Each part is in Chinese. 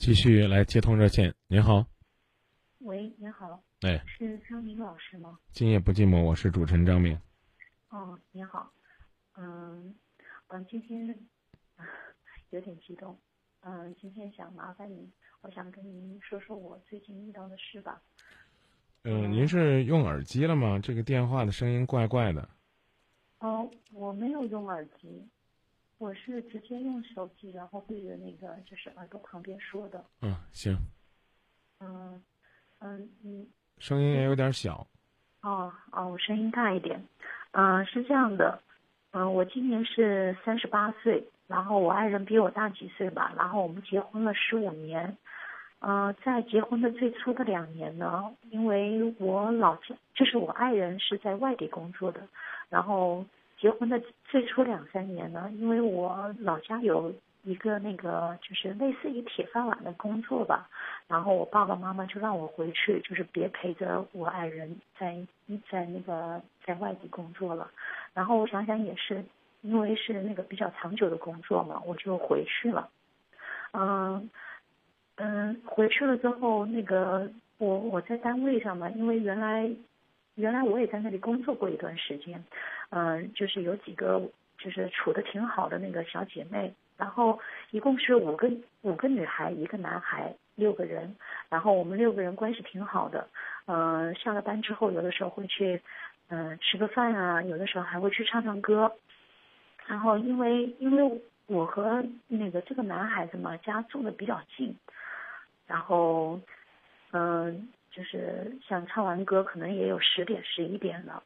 继续来接通热线，您好。喂，您好。哎，是张明老师吗？今夜不寂寞，我是主持人张明。哦，您好。嗯，嗯，今天有点激动。嗯，今天想麻烦您，我想跟您说说我最近遇到的事吧。嗯，您是用耳机了吗？这个电话的声音怪怪的。哦，我没有用耳机。我是直接用手机，然后对着那个就是耳朵旁边说的。嗯，行。嗯，嗯嗯。声音也有点小。哦哦，我声音大一点。嗯，是这样的。嗯，我今年是三十八岁，然后我爱人比我大几岁吧，然后我们结婚了十五年。嗯，在结婚的最初的两年呢，因为我老家就是我爱人是在外地工作的，然后。结婚的最初两三年呢，因为我老家有一个那个就是类似于铁饭碗的工作吧，然后我爸爸妈妈就让我回去，就是别陪着我爱人在在那个在外地工作了。然后我想想也是，因为是那个比较长久的工作嘛，我就回去了。嗯嗯，回去了之后，那个我我在单位上嘛，因为原来原来我也在那里工作过一段时间。嗯，就是有几个就是处的挺好的那个小姐妹，然后一共是五个五个女孩，一个男孩，六个人，然后我们六个人关系挺好的。嗯，下了班之后，有的时候会去嗯吃个饭啊，有的时候还会去唱唱歌。然后因为因为我和那个这个男孩子嘛家住的比较近，然后嗯就是像唱完歌，可能也有十点十一点了。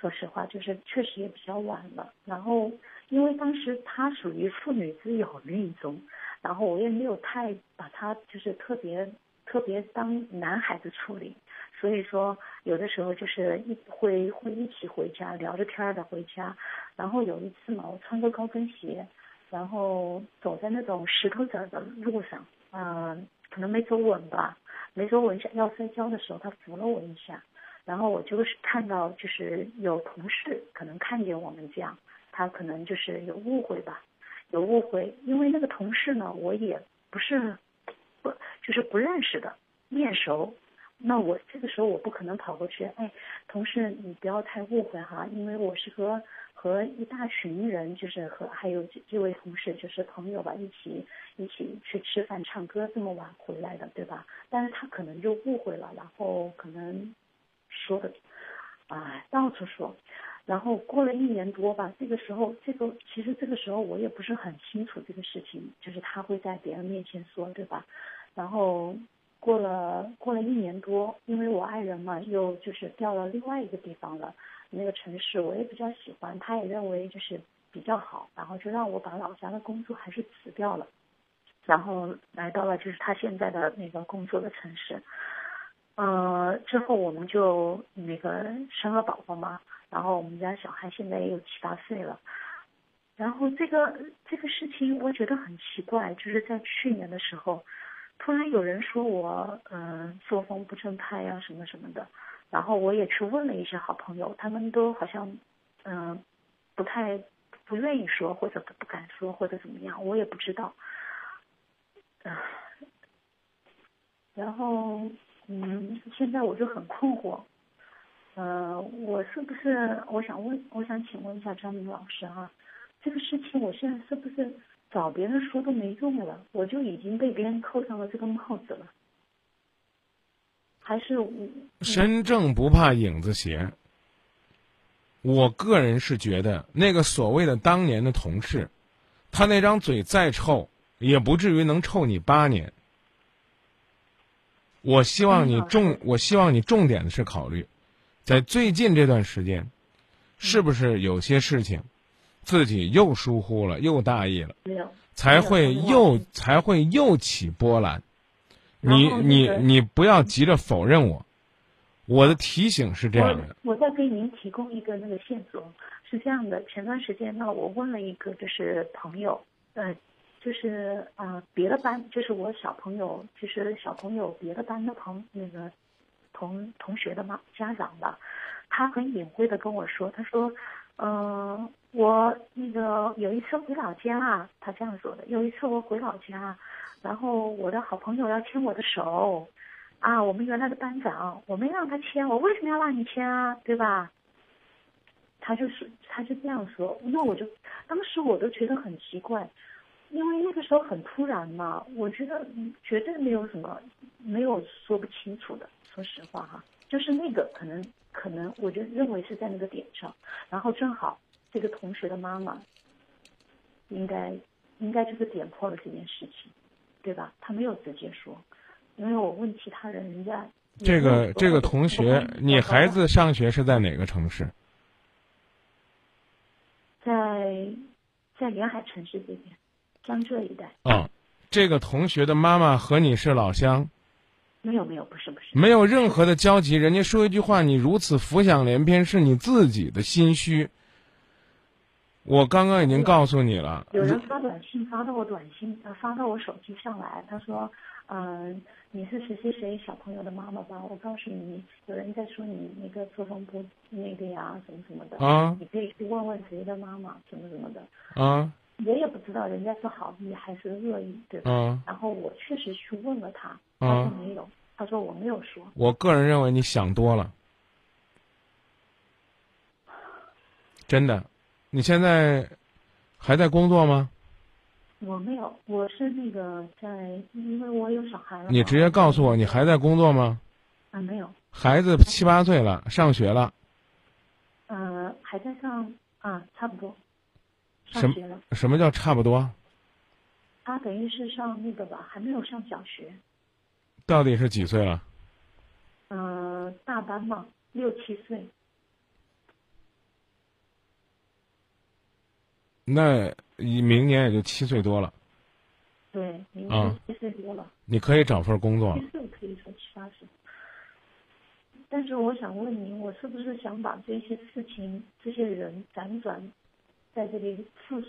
说实话，就是确实也比较晚了。然后，因为当时他属于妇女之友那一种，然后我也没有太把他就是特别特别当男孩子处理，所以说有的时候就是一会会一起回家聊着天的回家。然后有一次嘛，我穿个高跟鞋，然后走在那种石头子的路上，嗯，可能没走稳吧，没说，我一下要摔跤的时候，他扶了我一下。然后我就是看到，就是有同事可能看见我们这样，他可能就是有误会吧，有误会，因为那个同事呢，我也不是不就是不认识的，面熟，那我这个时候我不可能跑过去，哎，同事你不要太误会哈，因为我是和和一大群人，就是和还有这这位同事就是朋友吧，一起一起去吃饭唱歌这么晚回来的，对吧？但是他可能就误会了，然后可能。说的，啊，到处说，然后过了一年多吧，这个时候，这个其实这个时候我也不是很清楚这个事情，就是他会在别人面前说，对吧？然后过了过了一年多，因为我爱人嘛，又就是调到另外一个地方了，那个城市我也比较喜欢，他也认为就是比较好，然后就让我把老家的工作还是辞掉了，然后来到了就是他现在的那个工作的城市。呃，之后我们就那个生了宝宝嘛，然后我们家小孩现在也有七八岁了，然后这个这个事情我觉得很奇怪，就是在去年的时候，突然有人说我嗯作风不正派呀什么什么的，然后我也去问了一些好朋友，他们都好像嗯不太不愿意说或者不敢说或者怎么样，我也不知道，啊，然后。嗯，现在我就很困惑，呃，我是不是我想问，我想请问一下张明老师哈，这个事情我现在是不是找别人说都没用了，我就已经被别人扣上了这个帽子了，还是我？身正不怕影子斜。我个人是觉得，那个所谓的当年的同事，他那张嘴再臭，也不至于能臭你八年。我希望你重，我希望你重点的是考虑，在最近这段时间，是不是有些事情，自己又疏忽了，又大意了，才会又才会又起波澜。你你你不要急着否认我，我的提醒是这样的。我再给您提供一个那个线索，是这样的，前段时间呢，我问了一个就是朋友，嗯。就是啊，别的班就是我小朋友，就是小朋友别的班的朋那个同同学的妈家长吧，他很隐晦的跟我说，他说，嗯，我那个有一次回老家，他这样说的。有一次我回老家，然后我的好朋友要牵我的手，啊，我们原来的班长，我没让他牵，我为什么要让你牵啊？对吧？他就是，他就这样说，那我就当时我都觉得很奇怪，因为那个时候很突然嘛，我觉得绝对没有什么没有说不清楚的，说实话哈，就是那个可能可能我就认为是在那个点上，然后正好这个同学的妈妈应该应该就是点破了这件事情，对吧？他没有直接说，因为我问其他人，人家这个这个同学，你孩子上学是在哪个城市？在在沿海城市这边，江浙一带。啊，这个同学的妈妈和你是老乡？没有没有，不是不是。没有任何的交集。人家说一句话，你如此浮想联翩，是你自己的心虚。我刚刚已经告诉你了。有人发短信发到我短信，发到我手机上来，他说：“嗯。”你是谁谁谁小朋友的妈妈吧？我告诉你，有人在说你那个作风不那个呀，什么什么的。啊。你可以去问问谁的妈妈，什么什么的。啊。我也不知道人家是好意还是恶意，对吧？嗯。然后我确实去问了他，他说没有，他说我没有说。我个人认为你想多了。真的，你现在还在工作吗？我没有，我是那个在，因为我有小孩了。你直接告诉我，你还在工作吗？啊，没有。孩子七八岁了，上学了。呃，还在上啊，差不多。上学了。什么叫差不多？他等于是上那个吧，还没有上小学。到底是几岁了？嗯，大班嘛，六七岁。那明年也就七岁多了。对，明年七岁多了。你可以找份工作了。七岁可以说七八岁。但是我想问您，我是不是想把这些事情、这些人辗转在这里诉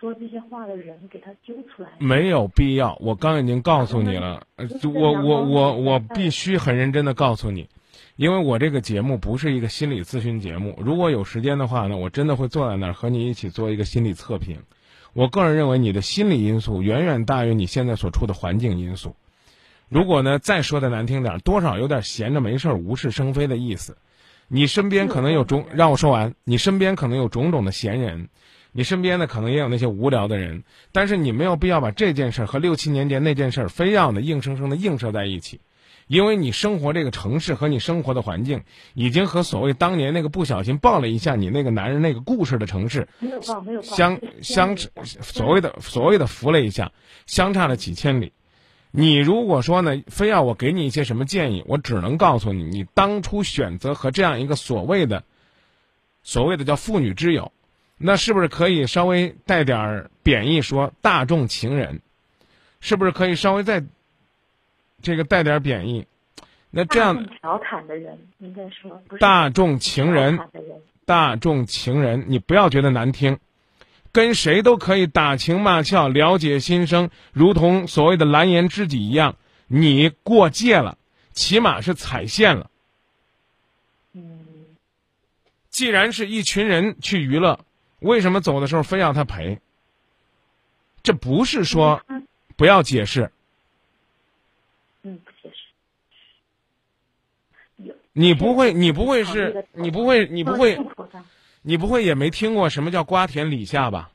说这些话的人给他揪出来？没有必要，我刚已经告诉你了。我我我我必须很认真的告诉你。因为我这个节目不是一个心理咨询节目，如果有时间的话呢，我真的会坐在那儿和你一起做一个心理测评。我个人认为你的心理因素远远大于你现在所处的环境因素。如果呢再说的难听点，多少有点闲着没事儿、无事生非的意思。你身边可能有种，让我说完，你身边可能有种种的闲人，你身边呢可能也有那些无聊的人，但是你没有必要把这件事儿和六七年前那件事儿非要呢硬生生的映射在一起。因为你生活这个城市和你生活的环境，已经和所谓当年那个不小心抱了一下你那个男人那个故事的城市，相相所谓的所谓的扶了一下，相差了几千里。你如果说呢，非要我给你一些什么建议，我只能告诉你，你当初选择和这样一个所谓的所谓的叫妇女之友，那是不是可以稍微带点儿贬义说大众情人？是不是可以稍微再？这个带点贬义，那这样调侃的人应该说大众情人，大众情人，你不要觉得难听，跟谁都可以打情骂俏，了解心声，如同所谓的蓝颜知己一样。你过界了，起码是踩线了。嗯，既然是一群人去娱乐，为什么走的时候非要他陪？这不是说不要解释。嗯，不解释。有你不会，你不会是，你不会，你不会，你不会也没听过什么叫瓜田李下吧？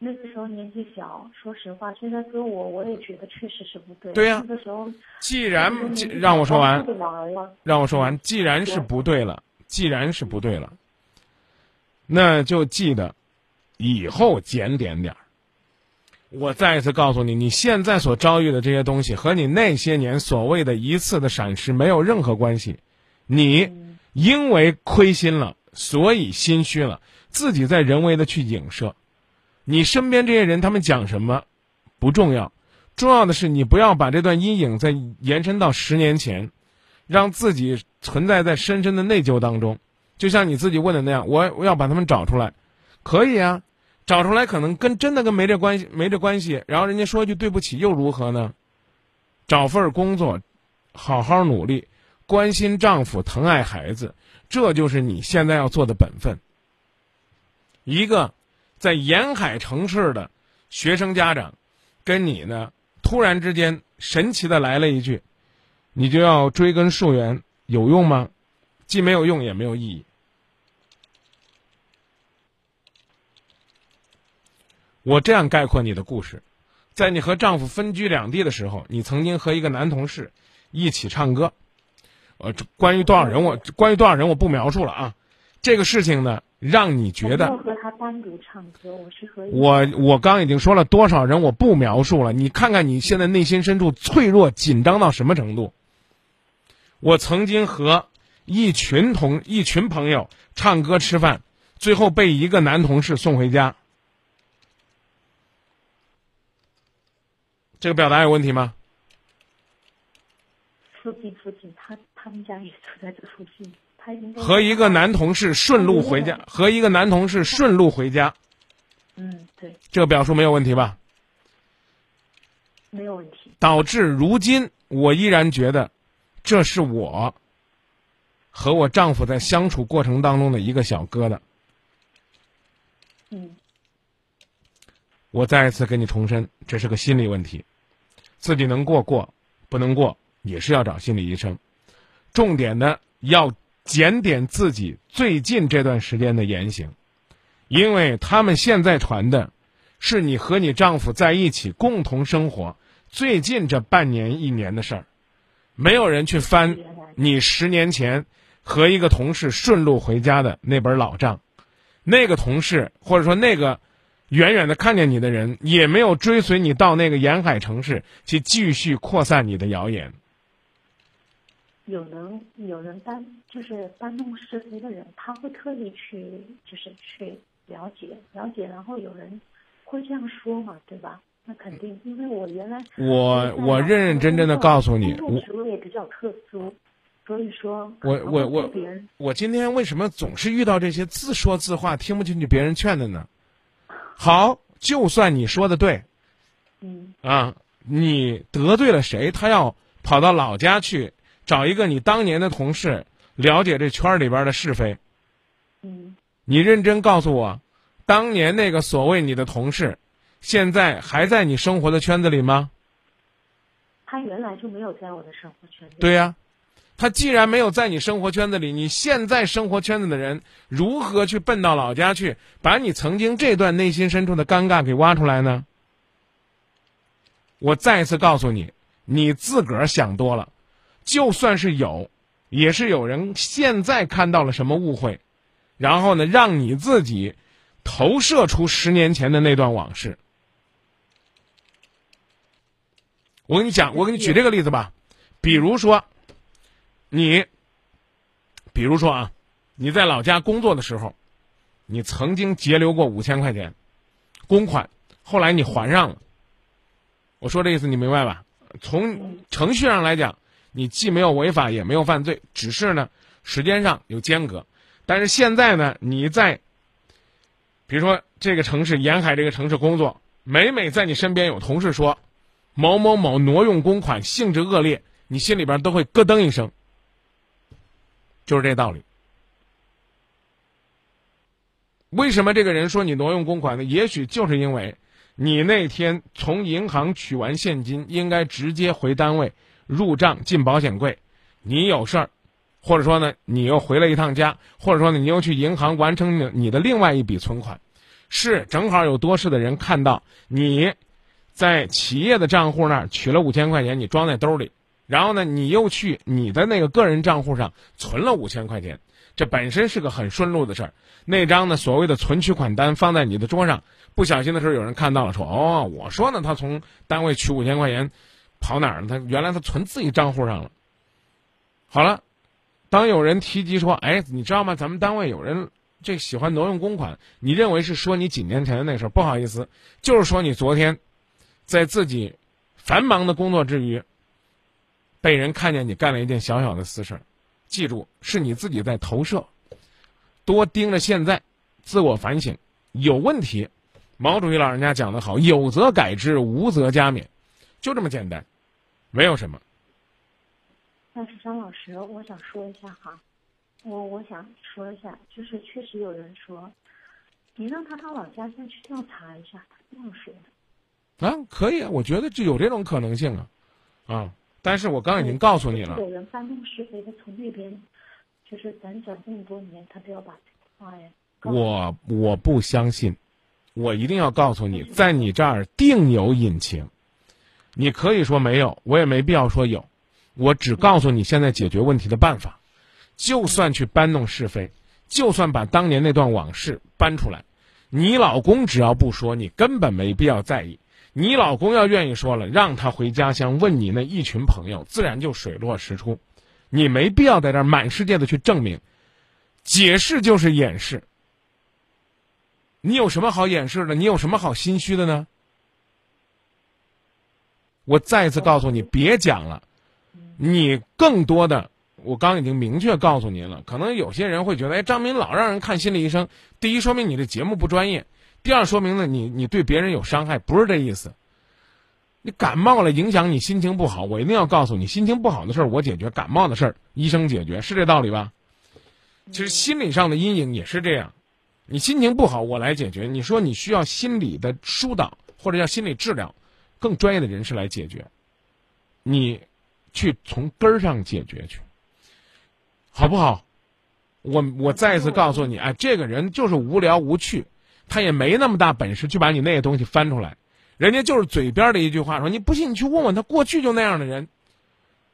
那个时候年纪小，说实话，现在跟我，我也觉得确实是不对。对呀。那个时候，既然让我说完，让我说完，既然是不对了，既然是不对了，那就记得以后检点点儿。我再一次告诉你，你现在所遭遇的这些东西和你那些年所谓的一次的闪失没有任何关系。你因为亏心了，所以心虚了，自己在人为的去影射。你身边这些人他们讲什么不重要，重要的是你不要把这段阴影再延伸到十年前，让自己存在在深深的内疚当中。就像你自己问的那样，我我要把他们找出来，可以啊。找出来可能跟真的跟没这关系没这关系，然后人家说句对不起又如何呢？找份工作，好好努力，关心丈夫、疼爱孩子，这就是你现在要做的本分。一个在沿海城市的学生家长，跟你呢突然之间神奇的来了一句，你就要追根溯源，有用吗？既没有用，也没有意义。我这样概括你的故事：在你和丈夫分居两地的时候，你曾经和一个男同事一起唱歌。呃，关于多少人，我关于多少人我不描述了啊。这个事情呢，让你觉得和他单独唱歌，我是和我我刚已经说了多少人，我不描述了。你看看你现在内心深处脆弱、紧张到什么程度？我曾经和一群同一群朋友唱歌吃饭，最后被一个男同事送回家。这个表达有问题吗？附近附近，他他们家也住在这附近，他应该和一个男同事顺路回家，和一个男同事顺路回家。嗯，对，这个表述没有问题吧？没有问题。导致如今我依然觉得，这是我和我丈夫在相处过程当中的一个小疙瘩。嗯。我再一次给你重申，这是个心理问题，自己能过过，不能过也是要找心理医生。重点的要检点自己最近这段时间的言行，因为他们现在传的，是你和你丈夫在一起共同生活最近这半年一年的事儿，没有人去翻你十年前和一个同事顺路回家的那本老账，那个同事或者说那个。远远的看见你的人，也没有追随你到那个沿海城市去继续扩散你的谣言。有人有人搬就是搬弄是非的人，他会特意去就是去了解了解，然后有人会这样说嘛，对吧？那肯定，因为我原来我我认认真真的告诉你，我职位比较特殊，所以说我我我我今天为什么总是遇到这些自说自话、听不进去别人劝的呢？好，就算你说的对，嗯啊，你得罪了谁？他要跑到老家去找一个你当年的同事，了解这圈里边的是非。嗯，你认真告诉我，当年那个所谓你的同事，现在还在你生活的圈子里吗？他原来就没有在我的生活圈子。对呀。他既然没有在你生活圈子里，你现在生活圈子的人如何去奔到老家去，把你曾经这段内心深处的尴尬给挖出来呢？我再次告诉你，你自个儿想多了。就算是有，也是有人现在看到了什么误会，然后呢，让你自己投射出十年前的那段往事。我跟你讲，我给你举这个例子吧，比如说。你，比如说啊，你在老家工作的时候，你曾经截留过五千块钱公款，后来你还上了。我说这意思你明白吧？从程序上来讲，你既没有违法，也没有犯罪，只是呢时间上有间隔。但是现在呢，你在，比如说这个城市沿海这个城市工作，每每在你身边有同事说某某某挪用公款，性质恶劣，你心里边都会咯噔一声。就是这道理。为什么这个人说你挪用公款呢？也许就是因为，你那天从银行取完现金，应该直接回单位入账进保险柜。你有事儿，或者说呢，你又回了一趟家，或者说呢，你又去银行完成你你的另外一笔存款，是正好有多事的人看到你在企业的账户那儿取了五千块钱，你装在兜里。然后呢，你又去你的那个个人账户上存了五千块钱，这本身是个很顺路的事儿。那张呢所谓的存取款单放在你的桌上，不小心的时候有人看到了，说：“哦，我说呢，他从单位取五千块钱，跑哪儿了？他原来他存自己账户上了。”好了，当有人提及说：“哎，你知道吗？咱们单位有人这喜欢挪用公款。”你认为是说你几年前的那事儿？不好意思，就是说你昨天在自己繁忙的工作之余。被人看见你干了一件小小的私事儿，记住是你自己在投射，多盯着现在，自我反省，有问题。毛主席老人家讲的好，有则改之，无则加勉，就这么简单，没有什么。但是张老师，我想说一下哈，我我想说一下，就是确实有人说，你让他到老家再去调查一下，他这样说。啊，可以啊，我觉得就有这种可能性啊，啊，但是我刚已经告诉你了。有人搬弄是非的从那边，就是辗转这么多年，他都要把这个话呀。我我不相信，我一定要告诉你，在你这儿定有隐情。你可以说没有，我也没必要说有。我只告诉你现在解决问题的办法。就算去搬弄是非，就算把当年那段往事搬出来，你老公只要不说，你根本没必要在意。你老公要愿意说了，让他回家乡问你那一群朋友，自然就水落石出。你没必要在这儿满世界的去证明，解释就是掩饰。你有什么好掩饰的？你有什么好心虚的呢？我再一次告诉你，别讲了。你更多的，我刚已经明确告诉您了。可能有些人会觉得，哎，张明老让人看心理医生，第一说明你的节目不专业，第二说明呢，你你对别人有伤害，不是这意思。你感冒了，影响你心情不好，我一定要告诉你，心情不好的事儿我解决，感冒的事儿医生解决，是这道理吧？其实心理上的阴影也是这样。你心情不好，我来解决。你说你需要心理的疏导或者叫心理治疗，更专业的人士来解决。你去从根儿上解决去，好不好？我我再一次告诉你，哎，这个人就是无聊无趣，他也没那么大本事去把你那些东西翻出来。人家就是嘴边的一句话说，你不信你去问问他，过去就那样的人。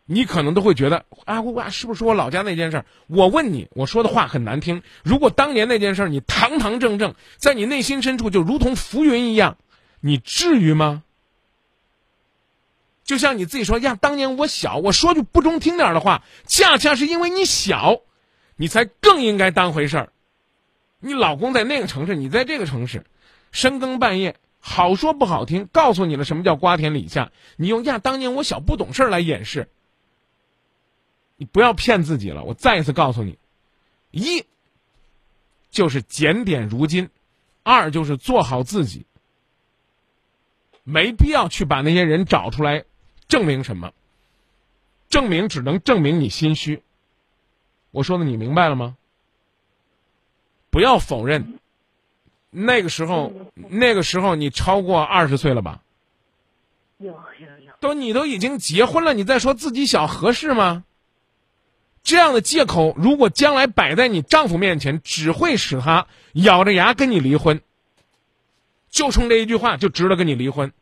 你可能都会觉得啊，我是不是我老家那件事儿？我问你，我说的话很难听。如果当年那件事儿你堂堂正正，在你内心深处就如同浮云一样，你至于吗？就像你自己说呀，当年我小，我说句不中听点的话，恰恰是因为你小，你才更应该当回事儿。你老公在那个城市，你在这个城市，深更半夜，好说不好听，告诉你了什么叫瓜田李下，你用呀当年我小不懂事儿来掩饰。你不要骗自己了，我再一次告诉你：一就是检点如今，二就是做好自己。没必要去把那些人找出来证明什么，证明只能证明你心虚。我说的你明白了吗？不要否认，那个时候，那个时候你超过二十岁了吧？有有有。都你都已经结婚了，你再说自己小合适吗？这样的借口，如果将来摆在你丈夫面前，只会使他咬着牙跟你离婚。就冲这一句话，就值得跟你离婚。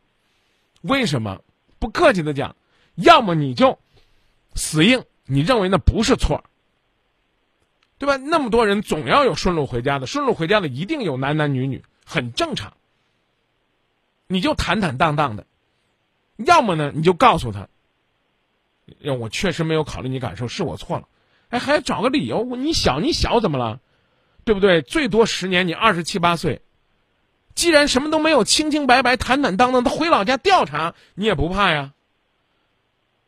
为什么？不客气的讲，要么你就死硬，你认为那不是错，对吧？那么多人总要有顺路回家的，顺路回家的一定有男男女女，很正常。你就坦坦荡荡的，要么呢，你就告诉他，让我确实没有考虑你感受，是我错了。哎，还要找个理由？你小，你小怎么了？对不对？最多十年，你二十七八岁。既然什么都没有，清清白白、坦坦荡荡，他回老家调查，你也不怕呀？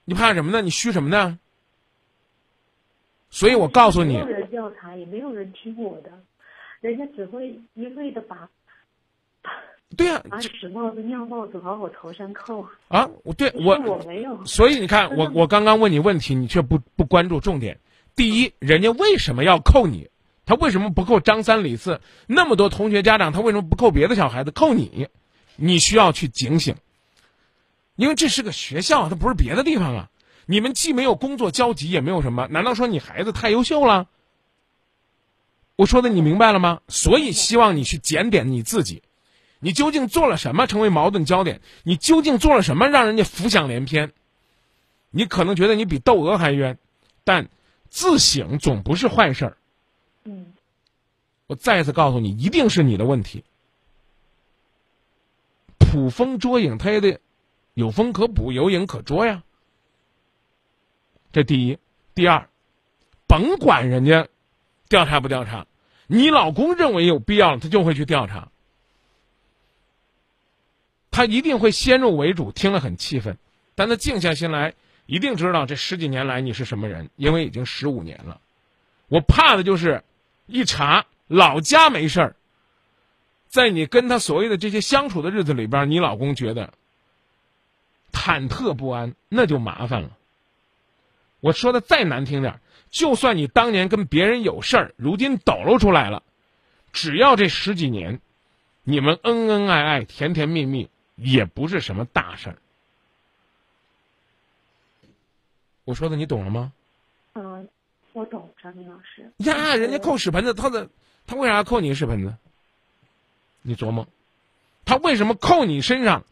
你怕什么呢？你虚什么呢？所以我告诉你，调查，也没有人听我的，人家只会一味的把，对呀，把屎帽子、尿帽子往我头上扣啊！我对我我没有，所以你看，我我刚刚问你问题，你却不不关注重点。第一，人家为什么要扣你？他为什么不扣张三李四？那么多同学家长，他为什么不扣别的小孩子？扣你，你需要去警醒，因为这是个学校，它不是别的地方啊。你们既没有工作交集，也没有什么，难道说你孩子太优秀了？我说的你明白了吗？所以希望你去检点你自己，你究竟做了什么成为矛盾焦点？你究竟做了什么让人家浮想联翩？你可能觉得你比窦娥还冤，但。自省总不是坏事儿。嗯，我再次告诉你，一定是你的问题。捕风捉影，他也得有风可捕，有影可捉呀。这第一，第二，甭管人家调查不调查，你老公认为有必要，他就会去调查。他一定会先入为主，听了很气愤，但他静下心来。一定知道这十几年来你是什么人，因为已经十五年了。我怕的就是一查老家没事儿，在你跟他所谓的这些相处的日子里边，你老公觉得忐忑不安，那就麻烦了。我说的再难听点儿就算你当年跟别人有事儿，如今抖露出来了，只要这十几年，你们恩恩爱爱、甜甜蜜蜜，也不是什么大事儿。我说的你懂了吗？嗯，我懂，张明老师。呀，人家扣屎盆子，他的他为啥要扣你屎盆子？你琢磨，他为什么扣你身上？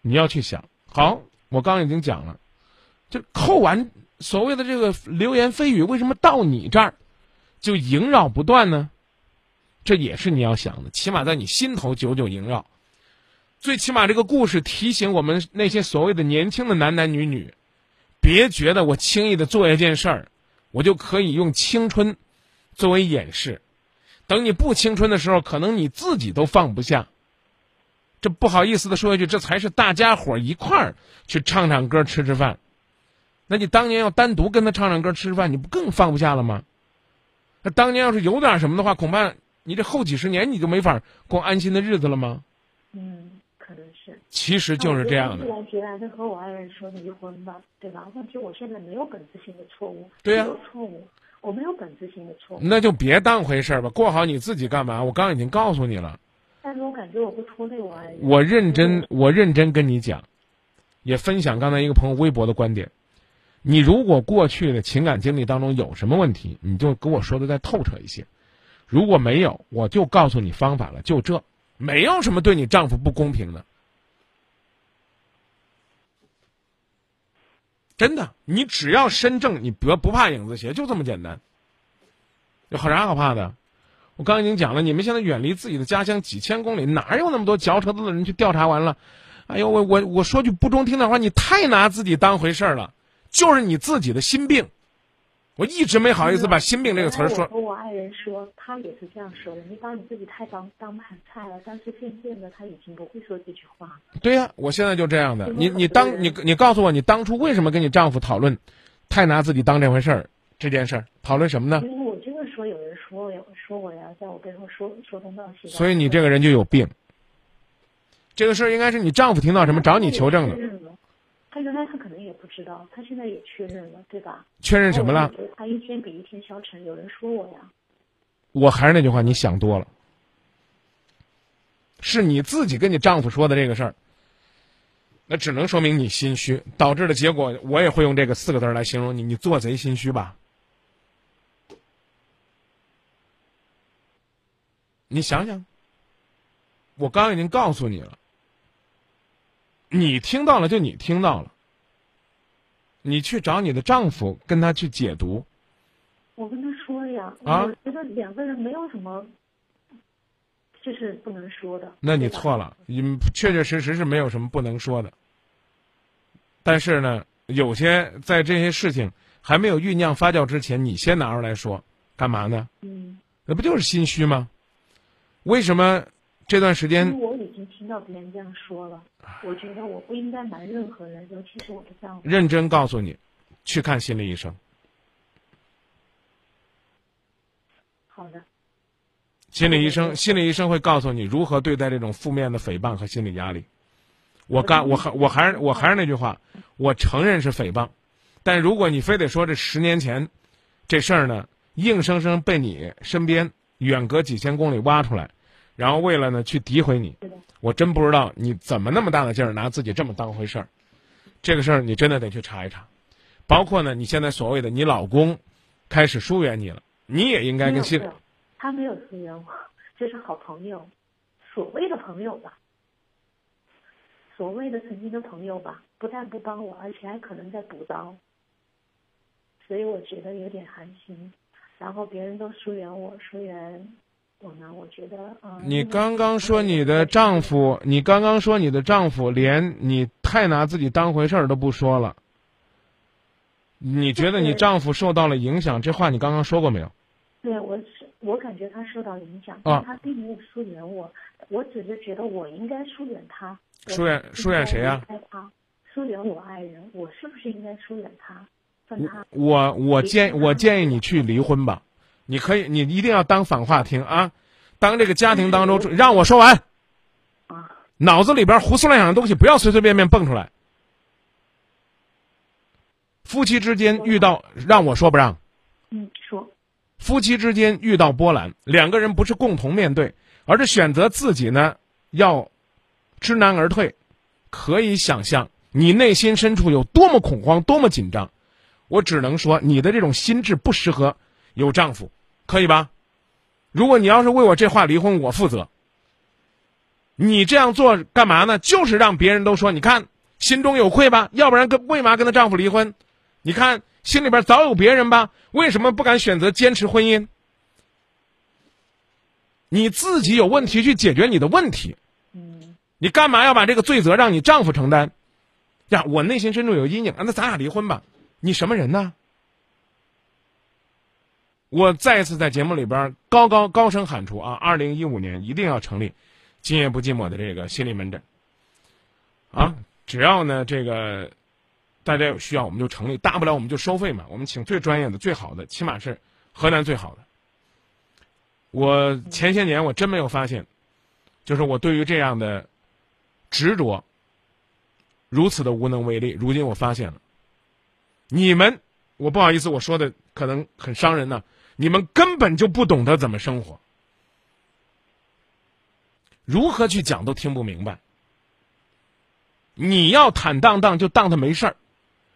你要去想。好，我刚刚已经讲了，就扣完所谓的这个流言蜚语，为什么到你这儿就萦绕不断呢？这也是你要想的，起码在你心头久久萦绕。最起码这个故事提醒我们那些所谓的年轻的男男女女，别觉得我轻易的做一件事儿，我就可以用青春作为掩饰。等你不青春的时候，可能你自己都放不下。这不好意思的说一句，这才是大家伙一块儿去唱唱歌、吃吃饭。那你当年要单独跟他唱唱歌、吃吃饭，你不更放不下了吗？那当年要是有点什么的话，恐怕你这后几十年你就没法过安心的日子了吗？嗯。可能是，其实就是这样的。毅然决然的和我爱人说离婚吧，对吧？问题我现在没有本质性的错误，对呀，有错误，我没有本质性的错误。那就别当回事儿吧，过好你自己干嘛？我刚已经告诉你了。但是我感觉我不拖累我爱人。我认真，我认真跟你讲，也分享刚才一个朋友微博的观点。你如果过去的情感经历当中有什么问题，你就跟我说的再透彻一些。如果没有，我就告诉你方法了，就这。没有什么对你丈夫不公平的，真的，你只要身正，你不不怕影子斜，就这么简单。有好啥可怕的？我刚已经讲了，你们现在远离自己的家乡几千公里，哪有那么多嚼舌头的人去调查完了？哎呦，我我我说句不中听的话，你太拿自己当回事儿了，就是你自己的心病。我一直没好意思把“心病”这个词儿说。我和我爱人说，他也是这样说的。你把你自己太当当盘菜了，但是渐渐的他已经不会说这句话。对呀，我现在就这样的。你你当你你告诉我，你当初为什么跟你丈夫讨论，太拿自己当这回事儿这件事儿？讨论什么呢？因为我就是说，有人说我说我呀，在我背后说说东道西。所以你这个人就有病。这个事儿应该是你丈夫听到什么找你求证的。他原来他可能也不知道，他现在也确认了，对吧？确认什么了？他一天比一天消沉，有人说我呀。我还是那句话，你想多了。是你自己跟你丈夫说的这个事儿，那只能说明你心虚，导致的结果，我也会用这个四个字来形容你：你做贼心虚吧。你想想，我刚已经告诉你了。你听到了，就你听到了。你去找你的丈夫，跟他去解读。我跟他说呀，我觉得两个人没有什么，就是不能说的。那你错了，你确确实实是没有什么不能说的。但是呢，有些在这些事情还没有酝酿发酵之前，你先拿出来说，干嘛呢？嗯。那不就是心虚吗？为什么这段时间？听到别人这样说了，我觉得我不应该瞒任何人，尤其是我的丈夫。认真告诉你，去看心理医生。好的。心理医生，心理医生会告诉你如何对待这种负面的诽谤和心理压力。我刚，我还，我还是，我还是那句话，我承认是诽谤，但如果你非得说这十年前这事儿呢，硬生生被你身边远隔几千公里挖出来。然后为了呢去诋毁你，我真不知道你怎么那么大的劲儿拿自己这么当回事儿，这个事儿你真的得去查一查。包括呢，你现在所谓的你老公开始疏远你了，你也应该跟心。他没有疏远我，这是好朋友，所谓的朋友吧，所谓的曾经的朋友吧，不但不帮我，而且还可能在补刀，所以我觉得有点寒心。然后别人都疏远我，疏远。我呢？我觉得，嗯。你刚刚说你的丈夫，你刚刚说你的丈夫连你太拿自己当回事儿都不说了。你觉得你丈夫受到了影响？这话你刚刚说过没有？对，我是我感觉他受到影响，但他并没有疏远我。我只是觉得我应该疏远他。疏远疏远谁呀？他疏远我爱人，我是不是应该疏远他？他。我我建我建议你去离婚吧。你可以，你一定要当反话听啊！当这个家庭当中，让我说完。啊，脑子里边胡思乱想的东西不要随随便便蹦出来。夫妻之间遇到让我说不让？嗯，说。夫妻之间遇到波澜，两个人不是共同面对，而是选择自己呢要知难而退。可以想象你内心深处有多么恐慌，多么紧张。我只能说，你的这种心智不适合有丈夫，可以吧？如果你要是为我这话离婚，我负责。你这样做干嘛呢？就是让别人都说，你看心中有愧吧？要不然跟为嘛跟她丈夫离婚？你看心里边早有别人吧？为什么不敢选择坚持婚姻？你自己有问题去解决你的问题。嗯。你干嘛要把这个罪责让你丈夫承担？呀，我内心深处有阴影啊！那咱俩离婚吧。你什么人呢？我再一次在节目里边高高高声喊出啊！二零一五年一定要成立“今夜不寂寞”的这个心理门诊啊！只要呢这个大家有需要，我们就成立，大不了我们就收费嘛。我们请最专业的、最好的，起码是河南最好的。我前些年我真没有发现，就是我对于这样的执着如此的无能为力。如今我发现了，你们，我不好意思，我说的可能很伤人呢。你们根本就不懂得怎么生活，如何去讲都听不明白。你要坦荡荡就当他没事儿，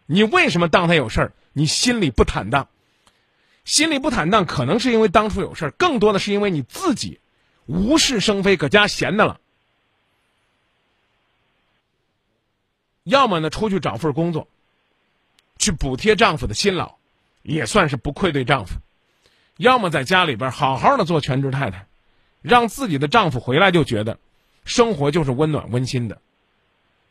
你为什么当他有事儿？你心里不坦荡，心里不坦荡，可能是因为当初有事儿，更多的是因为你自己无事生非，搁家闲的了。要么呢，出去找份工作，去补贴丈夫的辛劳，也算是不愧对丈夫。要么在家里边好好的做全职太太，让自己的丈夫回来就觉得生活就是温暖温馨的。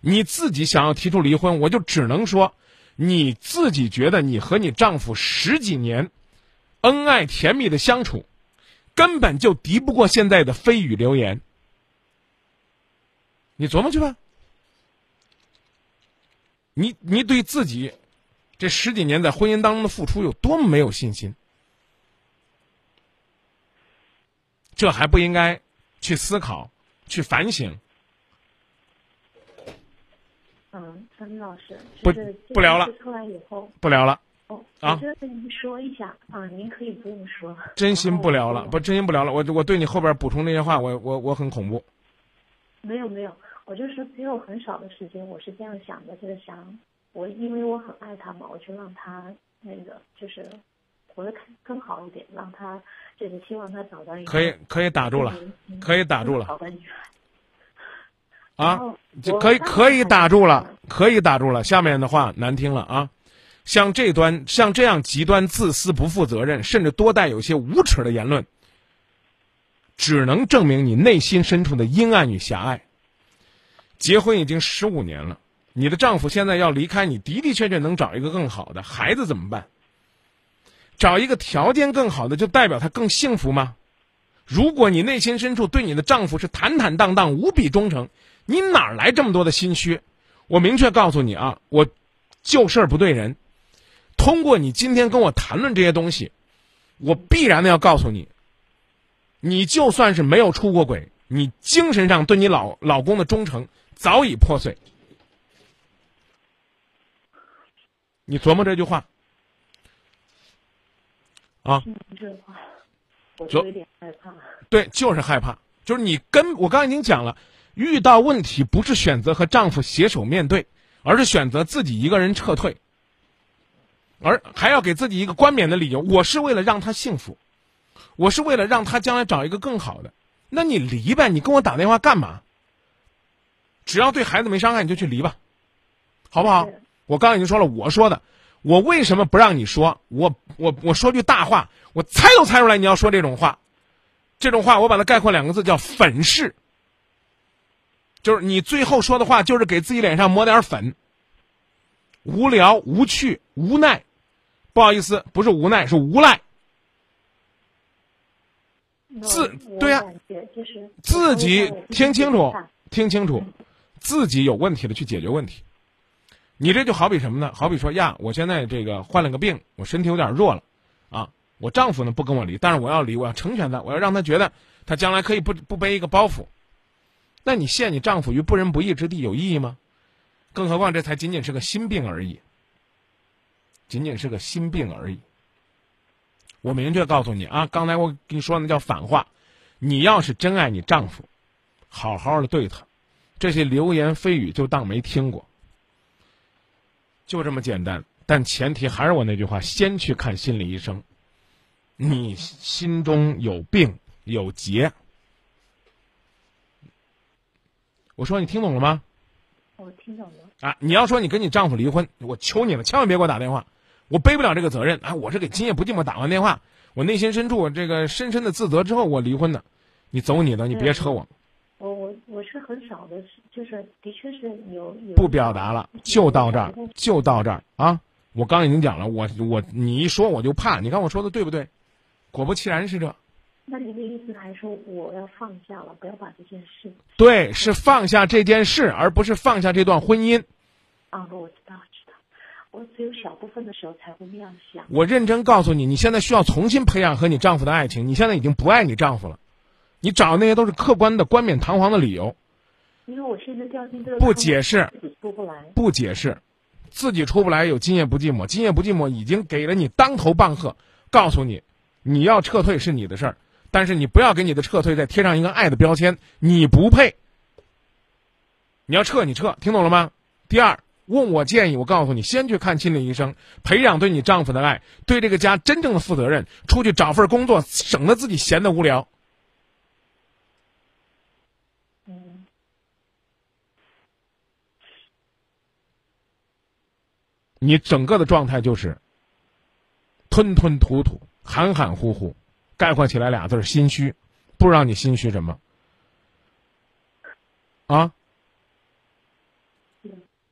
你自己想要提出离婚，我就只能说，你自己觉得你和你丈夫十几年恩爱甜蜜的相处，根本就敌不过现在的蜚语流言。你琢磨去吧。你你对自己这十几年在婚姻当中的付出有多么没有信心？这还不应该去思考、去反省。嗯，张明老师，不不聊了。出来以后不聊了。哦，啊，我跟您说一下啊，您可以不用说。真心不聊了，不真心不聊了。我我对你后边补充那些话，我我我很恐怖。没有没有，我就是只有很少的时间，我是这样想的，就是想我因为我很爱他嘛，我就让他那个就是活得更更好一点，让他。就是希望他找到一个可以可以打住了，可以打住了。啊，就可以可以打住了，可以打住了。下面的话难听了啊，像这端像这样极端自私、不负责任，甚至多带有些无耻的言论，只能证明你内心深处的阴暗与狭隘。结婚已经十五年了，你的丈夫现在要离开你，的的确确能找一个更好的，孩子怎么办？找一个条件更好的，就代表他更幸福吗？如果你内心深处对你的丈夫是坦坦荡荡、无比忠诚，你哪来这么多的心虚？我明确告诉你啊，我就事儿不对人。通过你今天跟我谈论这些东西，我必然的要告诉你，你就算是没有出过轨，你精神上对你老老公的忠诚早已破碎。你琢磨这句话。啊，这话我有点害怕。对，就是害怕，就是你跟我刚才已经讲了，遇到问题不是选择和丈夫携手面对，而是选择自己一个人撤退，而还要给自己一个冠冕的理由。我是为了让他幸福，我是为了让他将来找一个更好的。那你离呗，你跟我打电话干嘛？只要对孩子没伤害，你就去离吧，好不好？我刚刚已经说了，我说的。我为什么不让你说？我我我说句大话，我猜都猜出来你要说这种话，这种话我把它概括两个字叫粉饰，就是你最后说的话就是给自己脸上抹点粉，无聊、无趣、无奈，不好意思，不是无奈，是无赖。自对呀，自己听清楚，听清楚，自己有问题的去解决问题。你这就好比什么呢？好比说呀，我现在这个患了个病，我身体有点弱了，啊，我丈夫呢不跟我离，但是我要离，我要成全他，我要让他觉得他将来可以不不背一个包袱。那你陷你丈夫于不仁不义之地有意义吗？更何况这才仅仅是个心病而已。仅仅是个心病而已。我明确告诉你啊，刚才我跟你说那叫反话。你要是真爱你丈夫，好好的对他，这些流言蜚语就当没听过，就这么简单。但前提还是我那句话，先去看心理医生。你心中有病有结，我说你听懂了吗？我听懂了。啊，你要说你跟你丈夫离婚，我求你了，千万别给我打电话，我背不了这个责任。啊，我是给今夜不寂寞打完电话，我内心深处这个深深的自责之后，我离婚的。你走你的，你别扯我。我我我是很少的，就是的确是有有。不表达了，就到这儿，就到这儿啊！我刚已经讲了，我我你一说我就怕，你看我说的对不对？果不其然是这。那您的意思还是说我要放下了，不要把这件事？对，是放下这件事，而不是放下这段婚姻。啊，我知道，知道。我只有小部分的时候才会那样想。我认真告诉你，你现在需要重新培养和你丈夫的爱情。你现在已经不爱你丈夫了，你找的那些都是客观的、冠冕堂皇的理由。因为我现在掉进这个不解释，出不来。不解释，自己出不来。有今夜不寂寞，今夜不寂寞已经给了你当头棒喝，告诉你。你要撤退是你的事儿，但是你不要给你的撤退再贴上一个爱的标签，你不配。你要撤，你撤，听懂了吗？第二，问我建议，我告诉你，先去看心理医生，培养对你丈夫的爱，对这个家真正的负责任，出去找份工作，省得自己闲得无聊。嗯。你整个的状态就是吞吞吐吐。含含糊糊，概括起来俩字儿心虚，不知道你心虚什么？啊？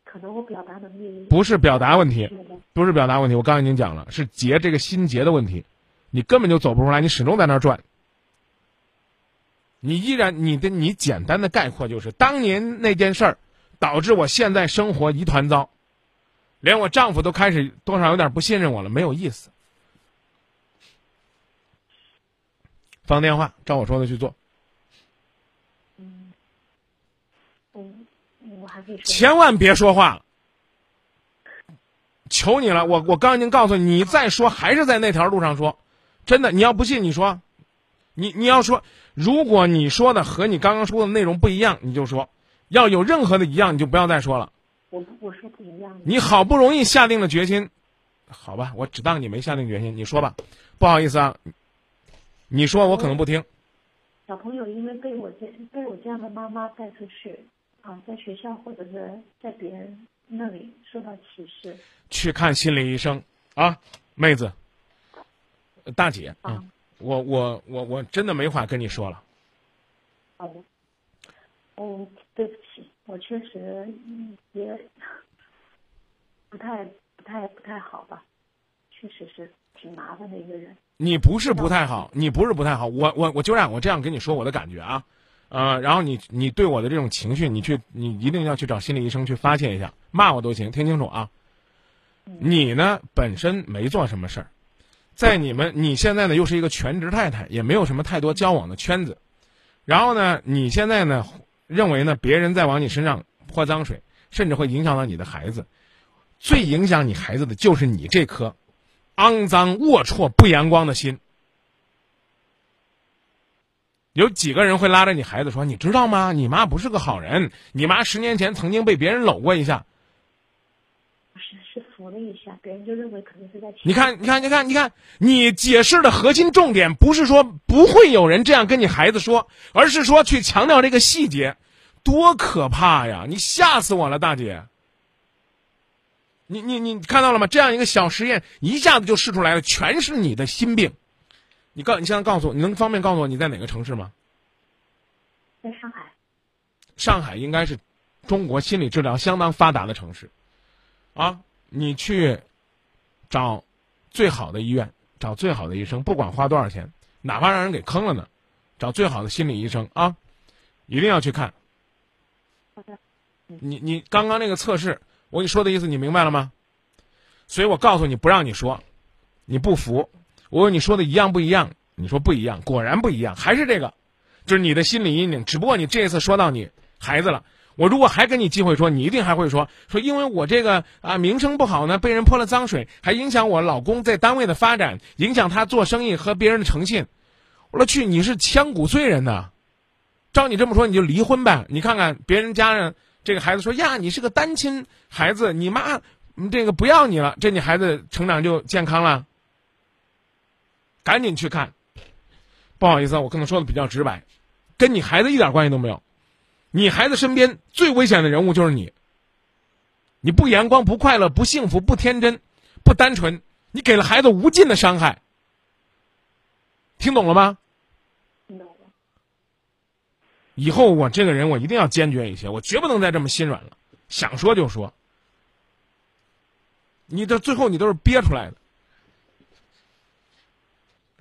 可能我表达能力不是表达问题，不是表达问题。我刚才已经讲了，是结这个心结的问题，你根本就走不出来，你始终在那儿转。你依然你的你简单的概括就是，当年那件事儿导致我现在生活一团糟，连我丈夫都开始多少有点不信任我了，没有意思。放电话，照我说的去做。嗯，嗯，我还可以说。千万别说话了，求你了！我我刚已经告诉你，你再说还是在那条路上说。真的，你要不信你说，你你要说，如果你说的和你刚刚说的内容不一样，你就说；要有任何的一样，你就不要再说了。我我说不一样的。你好不容易下定了决心，好吧，我只当你没下定决心。你说吧，不好意思啊。你说我可能不听。小朋友因为被我这被我这样的妈妈带出去啊，在学校或者是在别人那里受到歧视，去看心理医生啊，妹子，大姐啊，我我我我真的没话跟你说了。好的，嗯，对不起，我确实也不太不太不太好吧，确实是挺麻烦的一个人。你不是不太好，你不是不太好，我我我就让我这样跟你说我的感觉啊，呃，然后你你对我的这种情绪，你去你一定要去找心理医生去发泄一下，骂我都行，听清楚啊。你呢本身没做什么事儿，在你们你现在呢又是一个全职太太，也没有什么太多交往的圈子，然后呢你现在呢认为呢别人在往你身上泼脏水，甚至会影响到你的孩子，最影响你孩子的就是你这颗。肮脏、龌龊、不阳光的心，有几个人会拉着你孩子说：“你知道吗？你妈不是个好人，你妈十年前曾经被别人搂过一下。”不是，是扶了一下，别人就认为可能是在。你看，你看，你看，你看，你解释的核心重点不是说不会有人这样跟你孩子说，而是说去强调这个细节，多可怕呀！你吓死我了，大姐。你你你看到了吗？这样一个小实验，一下子就试出来了，全是你的心病。你告，你现在告诉我，你能方便告诉我你在哪个城市吗？在上海。上海应该是中国心理治疗相当发达的城市，啊，你去找最好的医院，找最好的医生，不管花多少钱，哪怕让人给坑了呢，找最好的心理医生啊，一定要去看。好的。你你刚刚那个测试。我跟你说的意思，你明白了吗？所以我告诉你不让你说，你不服。我问你说的一样不一样？你说不一样，果然不一样，还是这个，就是你的心理阴影。只不过你这次说到你孩子了，我如果还给你机会说，你一定还会说说，因为我这个啊名声不好呢，被人泼了脏水，还影响我老公在单位的发展，影响他做生意和别人的诚信。我说去，你是千古罪人呐！照你这么说，你就离婚呗。你看看别人家人这个孩子说呀，你是个单亲孩子，你妈这个不要你了，这你孩子成长就健康了。赶紧去看。不好意思，我可能说的比较直白，跟你孩子一点关系都没有。你孩子身边最危险的人物就是你。你不阳光、不快乐、不幸福、不天真、不单纯，你给了孩子无尽的伤害。听懂了吗？听懂了。以后我这个人，我一定要坚决一些，我绝不能再这么心软了。想说就说，你的最后你都是憋出来的。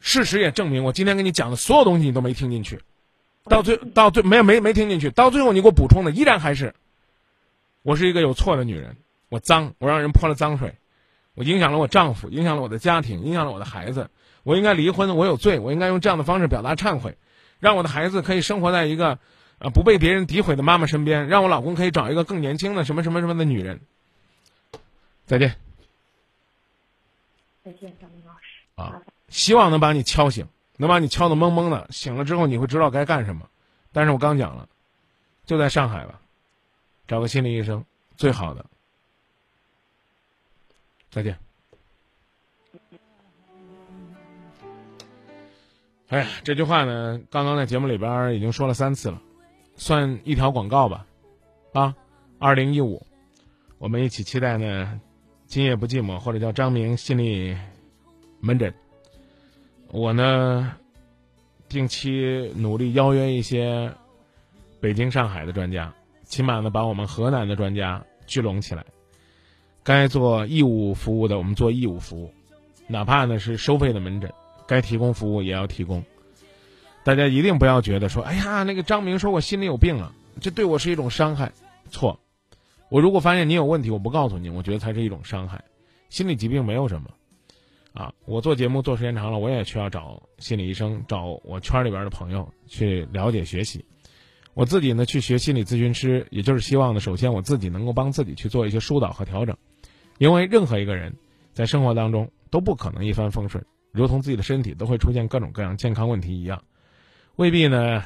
事实也证明，我今天跟你讲的所有东西你都没听进去。到最到最没有没没听进去，到最后你给我补充的依然还是，我是一个有错的女人，我脏，我让人泼了脏水，我影响了我丈夫，影响了我的家庭，影响了我的孩子，我应该离婚，我有罪，我应该用这样的方式表达忏悔，让我的孩子可以生活在一个，呃不被别人诋毁的妈妈身边，让我老公可以找一个更年轻的什么什么什么的女人。再见。再见，张明老师。啊，希望能把你敲醒。能把你敲得懵懵的，醒了之后你会知道该干什么。但是我刚讲了，就在上海了，找个心理医生，最好的。再见。哎呀，这句话呢，刚刚在节目里边已经说了三次了，算一条广告吧。啊，二零一五，我们一起期待呢，今夜不寂寞，或者叫张明心理门诊。我呢，定期努力邀约一些北京、上海的专家，起码呢把我们河南的专家聚拢起来。该做义务服务的，我们做义务服务，哪怕呢是收费的门诊，该提供服务也要提供。大家一定不要觉得说，哎呀，那个张明说我心里有病了，这对我是一种伤害。错，我如果发现你有问题，我不告诉你，我觉得才是一种伤害。心理疾病没有什么。啊，我做节目做时间长了，我也需要找心理医生，找我圈里边的朋友去了解学习。我自己呢去学心理咨询师，也就是希望呢，首先我自己能够帮自己去做一些疏导和调整。因为任何一个人在生活当中都不可能一帆风顺，如同自己的身体都会出现各种各样健康问题一样，未必呢，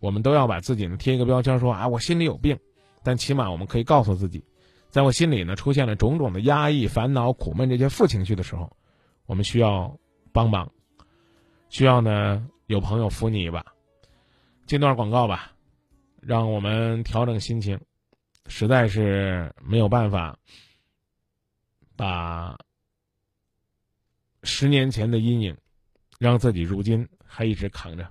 我们都要把自己呢贴一个标签说啊我心里有病，但起码我们可以告诉自己，在我心里呢出现了种种的压抑、烦恼、苦闷这些负情绪的时候。我们需要帮忙，需要呢有朋友扶你一把。进段广告吧，让我们调整心情。实在是没有办法把十年前的阴影，让自己如今还一直扛着。